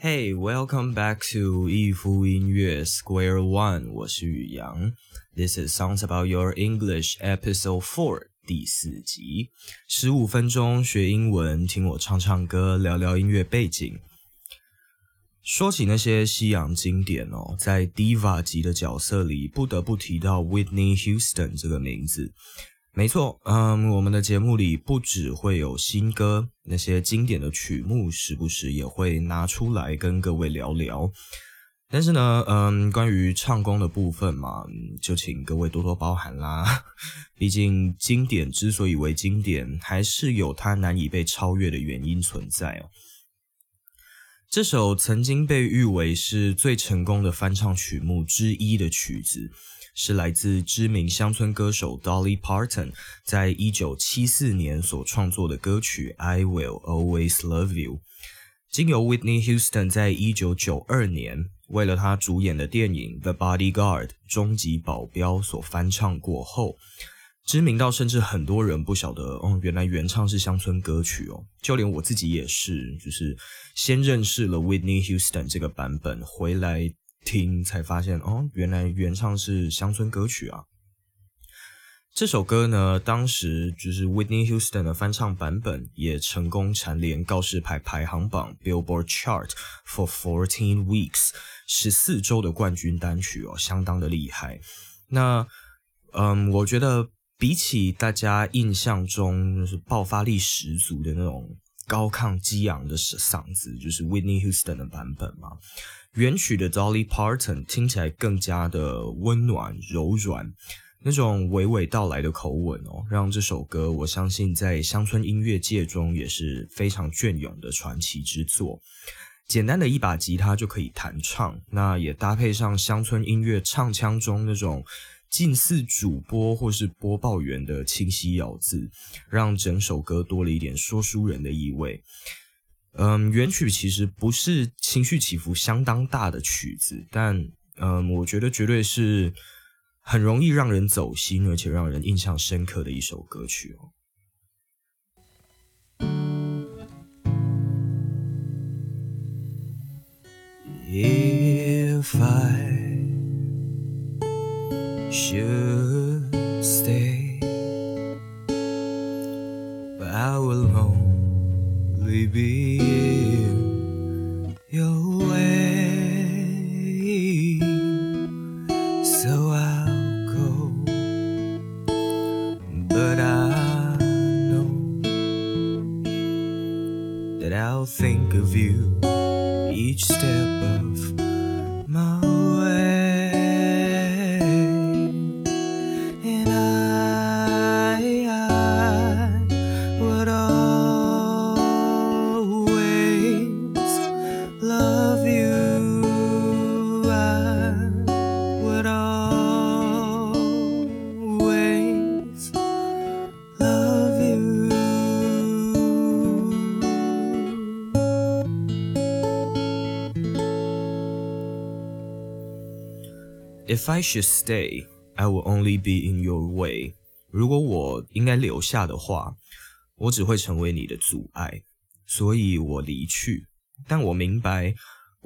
Hey, welcome back to 一夫音乐 Square One，我是宇阳。This is Songs About Your English Episode Four 第四集，十五分钟学英文，听我唱唱歌，聊聊音乐背景。说起那些西洋经典哦，在 Diva 级的角色里，不得不提到 Whitney Houston 这个名字。没错，嗯，我们的节目里不只会有新歌，那些经典的曲目时不时也会拿出来跟各位聊聊。但是呢，嗯，关于唱功的部分嘛，就请各位多多包涵啦。毕竟经典之所以为经典，还是有它难以被超越的原因存在哦。这首曾经被誉为是最成功的翻唱曲目之一的曲子。是来自知名乡村歌手 Dolly Parton 在一九七四年所创作的歌曲《I Will Always Love You》，经由 Whitney Houston 在一九九二年为了他主演的电影《The Bodyguard》终极保镖所翻唱过后，知名到甚至很多人不晓得哦，原来原唱是乡村歌曲哦，就连我自己也是，就是先认识了 Whitney Houston 这个版本回来。听才发现哦，原来原唱是乡村歌曲啊！这首歌呢，当时就是 Whitney Houston 的翻唱版本，也成功蝉联告示牌排行榜 Billboard Chart for fourteen weeks 十四周的冠军单曲哦，相当的厉害。那嗯，我觉得比起大家印象中就是爆发力十足的那种高亢激昂的嗓子，就是 Whitney Houston 的版本嘛。原曲的 Dolly Parton 听起来更加的温暖柔软，那种娓娓道来的口吻哦，让这首歌我相信在乡村音乐界中也是非常隽永的传奇之作。简单的一把吉他就可以弹唱，那也搭配上乡村音乐唱腔中那种近似主播或是播报员的清晰咬字，让整首歌多了一点说书人的意味。嗯，原曲其实不是情绪起伏相当大的曲子，但嗯，我觉得绝对是很容易让人走心，而且让人印象深刻的一首歌曲哦。If I should stay, but I will only be in your way. So I'll go, but I know that I'll think of you each step. If I should stay, I will only be in your way. 如果我应该留下的话，我只会成为你的阻碍，所以我离去。但我明白，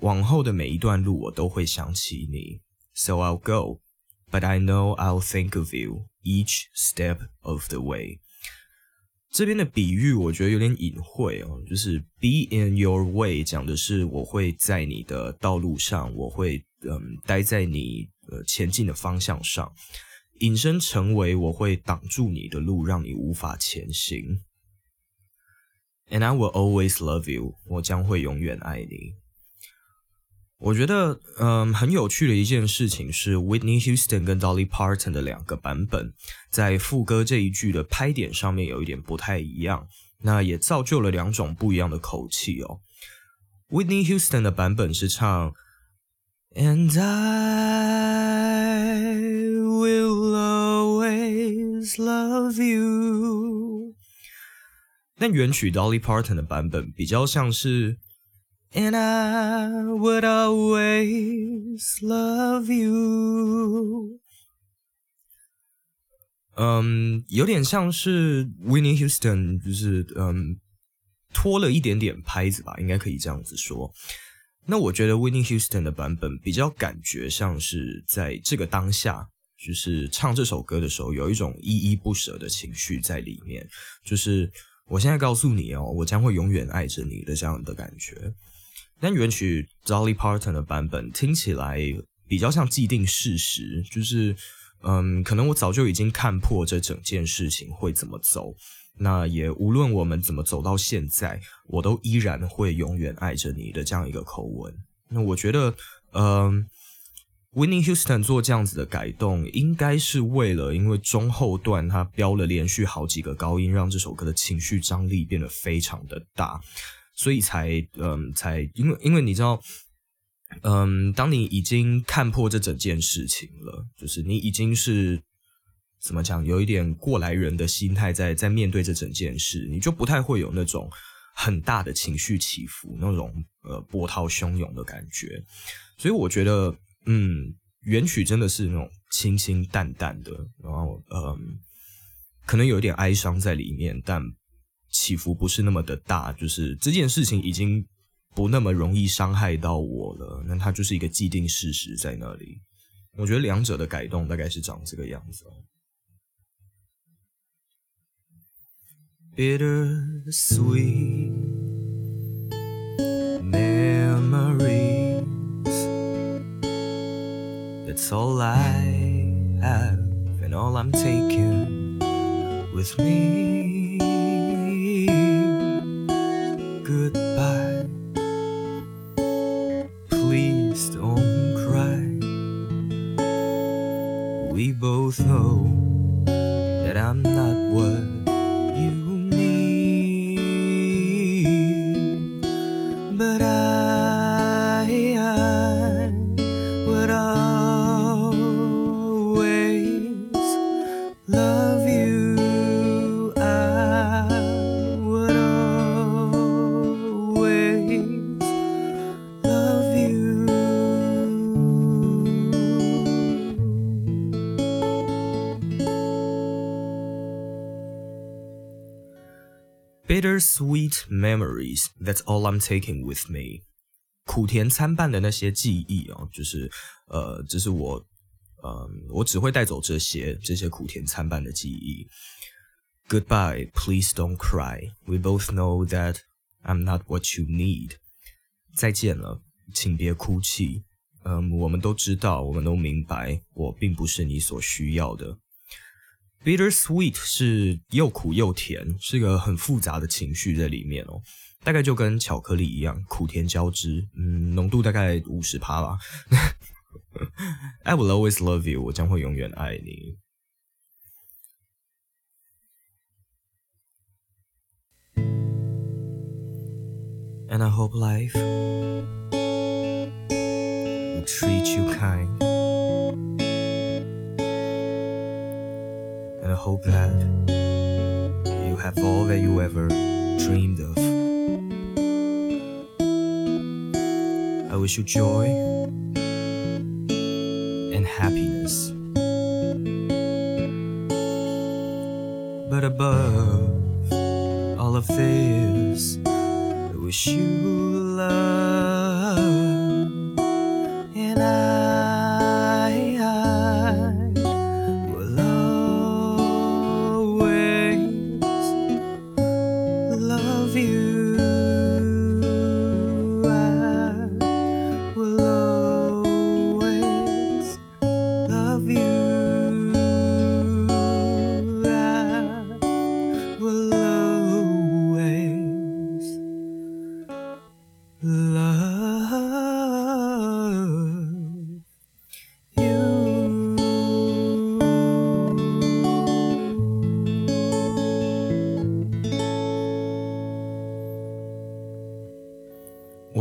往后的每一段路我都会想起你。So I'll go, but I know I'll think of you each step of the way. 这边的比喻我觉得有点隐晦哦，就是 be in your way 讲的是我会在你的道路上，我会嗯待在你。呃，前进的方向上，引申成为我会挡住你的路，让你无法前行。And I will always love you，我将会永远爱你。我觉得，嗯，很有趣的一件事情是，Whitney Houston 跟 Dolly Parton 的两个版本，在副歌这一句的拍点上面有一点不太一样，那也造就了两种不一样的口气哦。Whitney Houston 的版本是唱。And I will always love you。但原曲 Dolly Parton 的版本比较像是 And I would always love you。嗯，有点像是 Winnie Houston，就是嗯拖了一点点拍子吧，应该可以这样子说。 那我觉得 Winning Houston 的版本比较感觉像是在这个当下，就是唱这首歌的时候，有一种依依不舍的情绪在里面。就是我现在告诉你哦，我将会永远爱着你的这样的感觉。但原曲 Dolly Parton 的版本听起来比较像既定事实，就是嗯，可能我早就已经看破这整件事情会怎么走。那也无论我们怎么走到现在，我都依然会永远爱着你的这样一个口吻。那我觉得，嗯，Winning Houston 做这样子的改动，应该是为了因为中后段他飙了连续好几个高音，让这首歌的情绪张力变得非常的大，所以才嗯才因为因为你知道，嗯，当你已经看破这整件事情了，就是你已经是。怎么讲？有一点过来人的心态，在在面对这整件事，你就不太会有那种很大的情绪起伏，那种呃波涛汹涌的感觉。所以我觉得，嗯，原曲真的是那种清清淡淡的，然后嗯，可能有一点哀伤在里面，但起伏不是那么的大。就是这件事情已经不那么容易伤害到我了，那它就是一个既定事实在那里。我觉得两者的改动大概是长这个样子。Bittersweet memories. That's all I have, and all I'm taking with me. Bittersweet memories, that's all I'm taking with me. 苦甜参半的那些记忆哦，就是呃，这是我呃，我只会带走这些这些苦甜参半的记忆。Goodbye, please don't cry. We both know that I'm not what you need. 再见了，请别哭泣。嗯，我们都知道，我们都明白，我并不是你所需要的。 Bittersweet 是又苦又甜，是一个很复杂的情绪在里面哦，大概就跟巧克力一样，苦甜交织，嗯，浓度大概五十趴吧。I will always love you，我将会永远爱你。And I hope life will treat you kind. Hope that you have all that you ever dreamed of. I wish you joy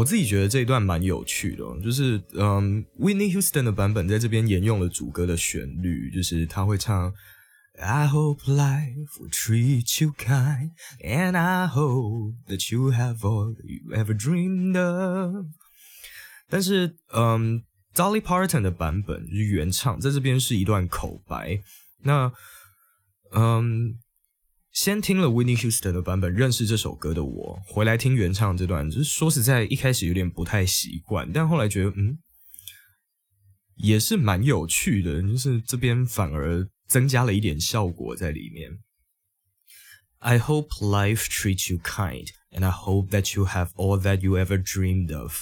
我自己觉得这一段蛮有趣的，就是嗯，Winnie Houston 的版本在这边沿用了主歌的旋律，就是他会唱 I hope life will treat you kind, and I hope that you have all you ever dreamed of。但是嗯，Dolly Parton 的版本就是原唱，在这边是一段口白。那嗯，先听了 Whitney Houston 的版本，认识这首歌的我，回来听原唱这段，就是说实在，一开始有点不太习惯，但后来觉得，嗯，也是蛮有趣的，就是这边反而增加了一点效果在里面。I hope life treats you kind, and I hope that you have all that you ever dreamed of.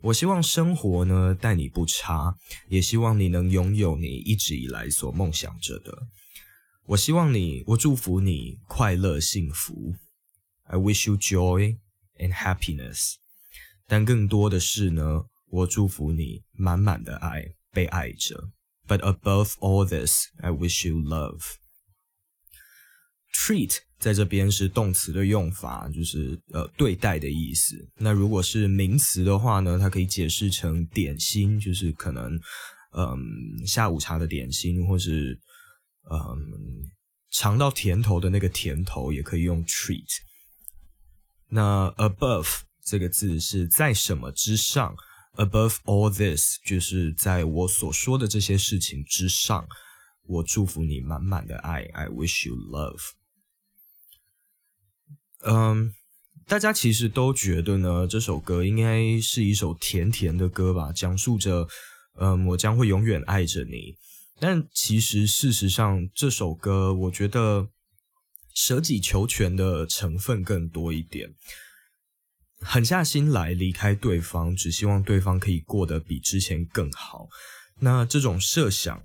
我希望生活呢待你不差，也希望你能拥有你一直以来所梦想着的。我希望你，我祝福你快乐幸福。I wish you joy and happiness。但更多的是呢，我祝福你满满的爱，被爱着。But above all this, I wish you love。Treat 在这边是动词的用法，就是呃对待的意思。那如果是名词的话呢，它可以解释成点心，就是可能嗯下午茶的点心，或是。嗯，尝到甜头的那个甜头也可以用 treat。那 above 这个字是在什么之上？Above all this 就是在我所说的这些事情之上。我祝福你满满的爱，I wish you love。嗯，大家其实都觉得呢，这首歌应该是一首甜甜的歌吧，讲述着，嗯，我将会永远爱着你。但其实，事实上，这首歌我觉得舍己求全的成分更多一点，狠下心来离开对方，只希望对方可以过得比之前更好。那这种设想，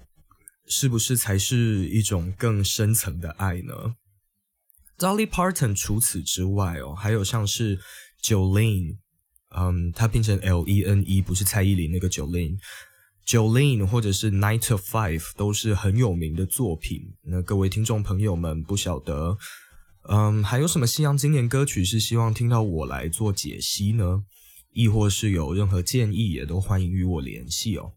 是不是才是一种更深层的爱呢？Dolly Parton 除此之外哦，还有像是 Jolene，嗯，它拼成 L E N E，不是蔡依林那个 Jolene。Jolene 或者是 Night of Five 都是很有名的作品。那各位听众朋友们，不晓得，嗯，还有什么西洋经典歌曲是希望听到我来做解析呢？亦或是有任何建议，也都欢迎与我联系哦。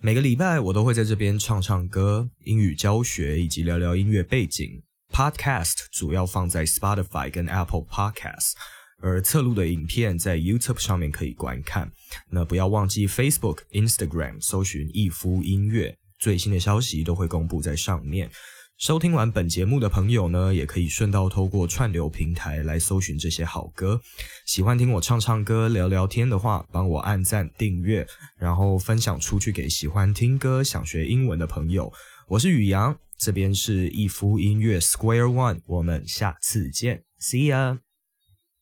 每个礼拜我都会在这边唱唱歌、英语教学以及聊聊音乐背景。Podcast 主要放在 Spotify 跟 Apple Podcast。而侧录的影片在 YouTube 上面可以观看。那不要忘记 Facebook、Instagram 搜寻“逸夫音乐”，最新的消息都会公布在上面。收听完本节目的朋友呢，也可以顺道透过串流平台来搜寻这些好歌。喜欢听我唱唱歌、聊聊天的话，帮我按赞、订阅，然后分享出去给喜欢听歌、想学英文的朋友。我是宇阳，这边是逸夫音乐 Square One，我们下次见，See ya。